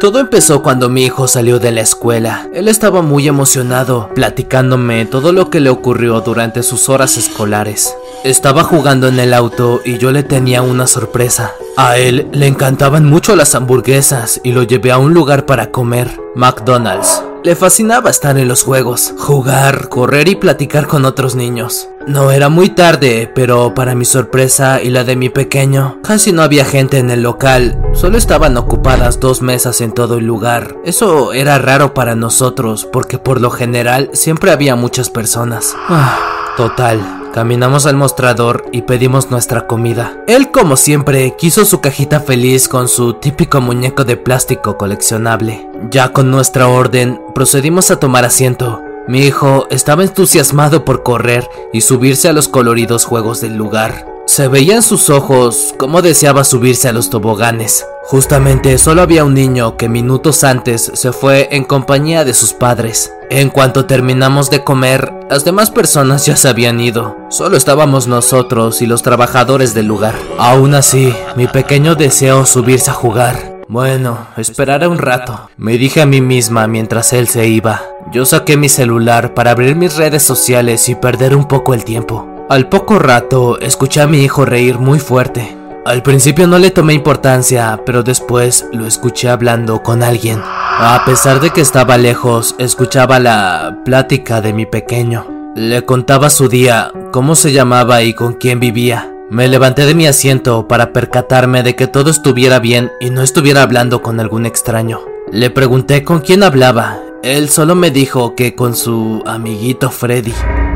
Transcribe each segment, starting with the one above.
Todo empezó cuando mi hijo salió de la escuela. Él estaba muy emocionado, platicándome todo lo que le ocurrió durante sus horas escolares. Estaba jugando en el auto y yo le tenía una sorpresa. A él le encantaban mucho las hamburguesas y lo llevé a un lugar para comer, McDonald's. Le fascinaba estar en los juegos, jugar, correr y platicar con otros niños. No era muy tarde, pero para mi sorpresa y la de mi pequeño, casi no había gente en el local, solo estaban ocupadas dos mesas en todo el lugar. Eso era raro para nosotros, porque por lo general siempre había muchas personas. Ah, total, Caminamos al mostrador y pedimos nuestra comida. Él, como siempre, quiso su cajita feliz con su típico muñeco de plástico coleccionable. Ya con nuestra orden, procedimos a tomar asiento. Mi hijo estaba entusiasmado por correr y subirse a los coloridos juegos del lugar. Se veía en sus ojos cómo deseaba subirse a los toboganes. Justamente solo había un niño que minutos antes se fue en compañía de sus padres. En cuanto terminamos de comer, las demás personas ya se habían ido. Solo estábamos nosotros y los trabajadores del lugar. Aún así, mi pequeño deseó subirse a jugar. Bueno, esperaré un rato, me dije a mí misma mientras él se iba. Yo saqué mi celular para abrir mis redes sociales y perder un poco el tiempo. Al poco rato escuché a mi hijo reír muy fuerte. Al principio no le tomé importancia, pero después lo escuché hablando con alguien. A pesar de que estaba lejos, escuchaba la plática de mi pequeño. Le contaba su día, cómo se llamaba y con quién vivía. Me levanté de mi asiento para percatarme de que todo estuviera bien y no estuviera hablando con algún extraño. Le pregunté con quién hablaba. Él solo me dijo que con su amiguito Freddy.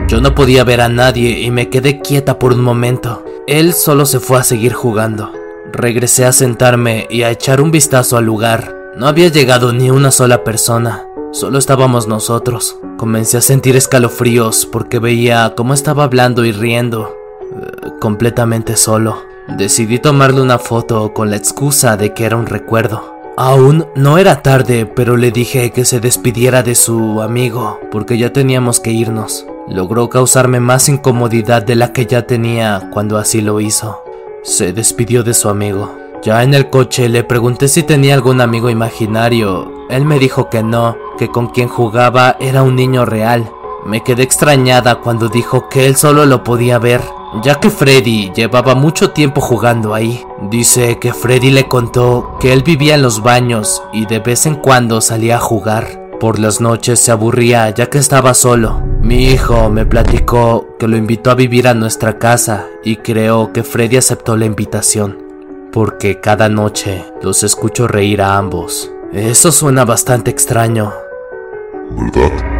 Yo no podía ver a nadie y me quedé quieta por un momento. Él solo se fue a seguir jugando. Regresé a sentarme y a echar un vistazo al lugar. No había llegado ni una sola persona, solo estábamos nosotros. Comencé a sentir escalofríos porque veía cómo estaba hablando y riendo, eh, completamente solo. Decidí tomarle una foto con la excusa de que era un recuerdo. Aún no era tarde, pero le dije que se despidiera de su amigo porque ya teníamos que irnos logró causarme más incomodidad de la que ya tenía cuando así lo hizo. Se despidió de su amigo. Ya en el coche le pregunté si tenía algún amigo imaginario. Él me dijo que no, que con quien jugaba era un niño real. Me quedé extrañada cuando dijo que él solo lo podía ver, ya que Freddy llevaba mucho tiempo jugando ahí. Dice que Freddy le contó que él vivía en los baños y de vez en cuando salía a jugar. Por las noches se aburría ya que estaba solo. Mi hijo me platicó que lo invitó a vivir a nuestra casa y creo que Freddy aceptó la invitación, porque cada noche los escucho reír a ambos. Eso suena bastante extraño. ¿Verdad?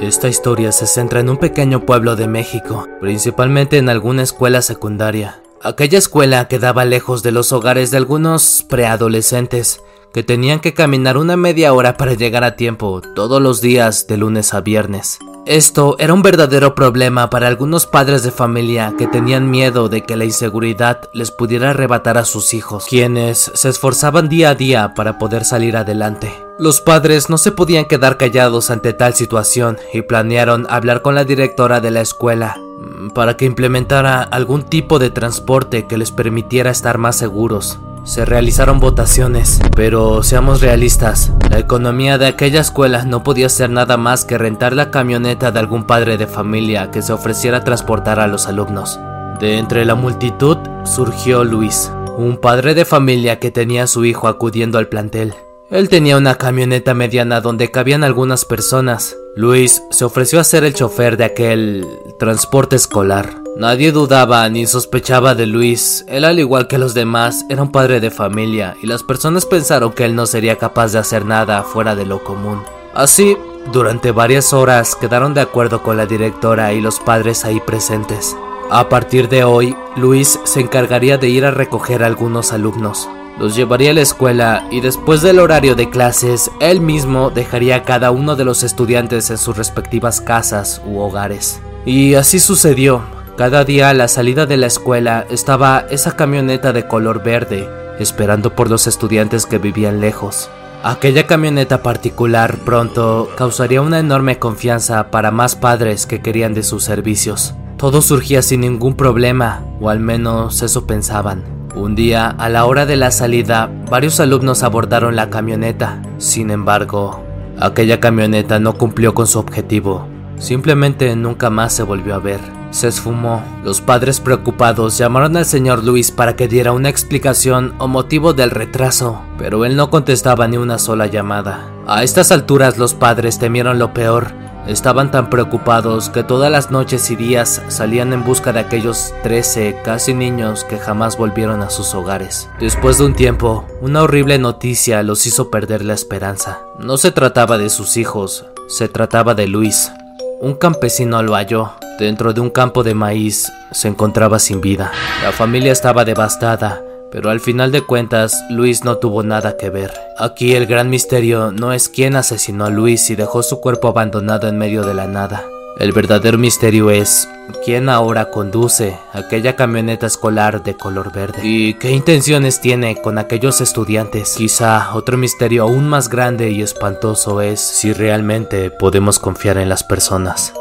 Esta historia se centra en un pequeño pueblo de México, principalmente en alguna escuela secundaria. Aquella escuela quedaba lejos de los hogares de algunos preadolescentes que tenían que caminar una media hora para llegar a tiempo todos los días de lunes a viernes. Esto era un verdadero problema para algunos padres de familia que tenían miedo de que la inseguridad les pudiera arrebatar a sus hijos, quienes se esforzaban día a día para poder salir adelante. Los padres no se podían quedar callados ante tal situación y planearon hablar con la directora de la escuela Mm, para que implementara algún tipo de transporte que les permitiera estar más seguros. Se realizaron votaciones, pero seamos realistas, la economía de aquella escuela no podía ser nada más que rentar la camioneta de algún padre de familia que se ofreciera a transportar a los alumnos. De entre la multitud surgió Luis, un padre de familia que tenía a su hijo acudiendo al plantel. Él tenía una camioneta mediana donde cabían algunas personas. Luis se ofreció a ser el chofer de aquel transporte escolar. Nadie dudaba ni sospechaba de Luis. Él, al igual que los demás, era un padre de familia y las personas pensaron que él no sería capaz de hacer nada fuera de lo común. Así, durante varias horas quedaron de acuerdo con la directora y los padres ahí presentes. A partir de hoy, Luis se encargaría de ir a recoger a algunos alumnos los llevaría a la escuela y después del horario de clases, él mismo dejaría a cada uno de los estudiantes en sus respectivas casas u hogares. Y así sucedió. Cada día a la salida de la escuela estaba esa camioneta de color verde, esperando por los estudiantes que vivían lejos. Aquella camioneta particular pronto causaría una enorme confianza para más padres que querían de sus servicios. Todo surgía sin ningún problema, o al menos eso pensaban. Un día, a la hora de la salida, varios alumnos abordaron la camioneta. Sin embargo, aquella camioneta no cumplió con su objetivo. Simplemente nunca más se volvió a ver. Se esfumó. Los padres preocupados llamaron al señor Luis para que diera una explicación o motivo del retraso, pero él no contestaba ni una sola llamada. A estas alturas los padres temieron lo peor. Estaban tan preocupados que todas las noches y días salían en busca de aquellos 13 casi niños que jamás volvieron a sus hogares. Después de un tiempo, una horrible noticia los hizo perder la esperanza. No se trataba de sus hijos, se trataba de Luis. Un campesino lo halló. Dentro de un campo de maíz se encontraba sin vida. La familia estaba devastada, pero al final de cuentas Luis no tuvo nada que ver. Aquí el gran misterio no es quién asesinó a Luis y dejó su cuerpo abandonado en medio de la nada. El verdadero misterio es quién ahora conduce aquella camioneta escolar de color verde y qué intenciones tiene con aquellos estudiantes. Quizá otro misterio aún más grande y espantoso es si realmente podemos confiar en las personas.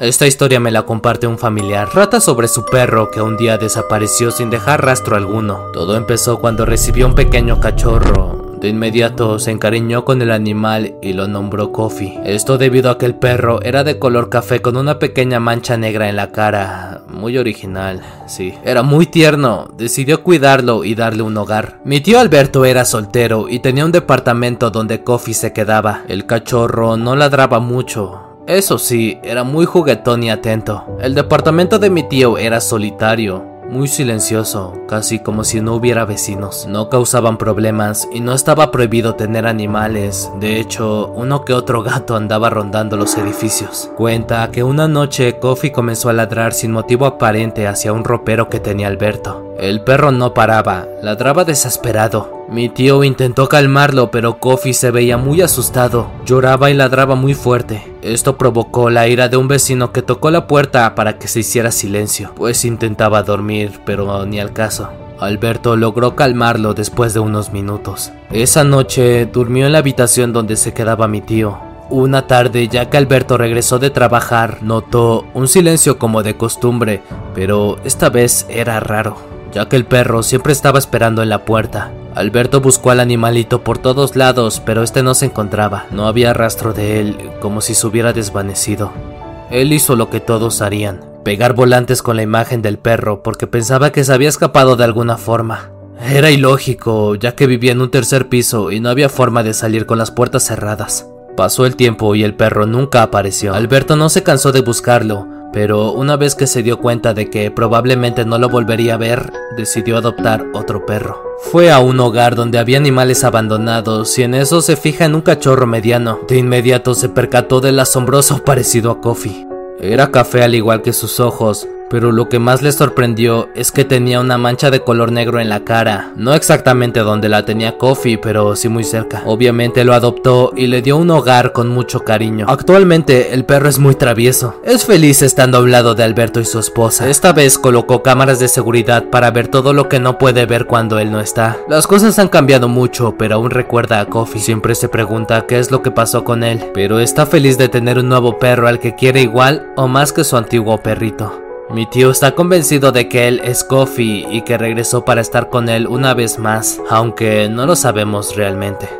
Esta historia me la comparte un familiar. Trata sobre su perro que un día desapareció sin dejar rastro alguno. Todo empezó cuando recibió un pequeño cachorro. De inmediato se encariñó con el animal y lo nombró Coffee. Esto debido a que el perro era de color café con una pequeña mancha negra en la cara. Muy original, sí. Era muy tierno. Decidió cuidarlo y darle un hogar. Mi tío Alberto era soltero y tenía un departamento donde Coffee se quedaba. El cachorro no ladraba mucho eso sí, era muy juguetón y atento. El departamento de mi tío era solitario, muy silencioso, casi como si no hubiera vecinos. No causaban problemas y no estaba prohibido tener animales. De hecho, uno que otro gato andaba rondando los edificios. Cuenta que una noche Coffee comenzó a ladrar sin motivo aparente hacia un ropero que tenía Alberto. El perro no paraba, ladraba desesperado. Mi tío intentó calmarlo, pero Kofi se veía muy asustado. Lloraba y ladraba muy fuerte. Esto provocó la ira de un vecino que tocó la puerta para que se hiciera silencio, pues intentaba dormir, pero ni al caso. Alberto logró calmarlo después de unos minutos. Esa noche durmió en la habitación donde se quedaba mi tío. Una tarde, ya que Alberto regresó de trabajar, notó un silencio como de costumbre, pero esta vez era raro ya que el perro siempre estaba esperando en la puerta. Alberto buscó al animalito por todos lados, pero este no se encontraba. No había rastro de él, como si se hubiera desvanecido. Él hizo lo que todos harían, pegar volantes con la imagen del perro porque pensaba que se había escapado de alguna forma. Era ilógico, ya que vivía en un tercer piso y no había forma de salir con las puertas cerradas. Pasó el tiempo y el perro nunca apareció. Alberto no se cansó de buscarlo, pero una vez que se dio cuenta de que probablemente no lo volvería a ver, decidió adoptar otro perro. Fue a un hogar donde había animales abandonados y en eso se fija en un cachorro mediano. De inmediato se percató del asombroso parecido a Coffee. Era café al igual que sus ojos, pero lo que más le sorprendió es que tenía una mancha de color negro en la cara, no exactamente donde la tenía Coffee, pero sí muy cerca. Obviamente lo adoptó y le dio un hogar con mucho cariño. Actualmente el perro es muy travieso, es feliz estando a un lado de Alberto y su esposa. Esta vez colocó cámaras de seguridad para ver todo lo que no puede ver cuando él no está. Las cosas han cambiado mucho, pero aún recuerda a Coffee. Siempre se pregunta qué es lo que pasó con él, pero está feliz de tener un nuevo perro al que quiere igual o más que su antiguo perrito. Mi tío está convencido de que él es Kofi y que regresó para estar con él una vez más, aunque no lo sabemos realmente.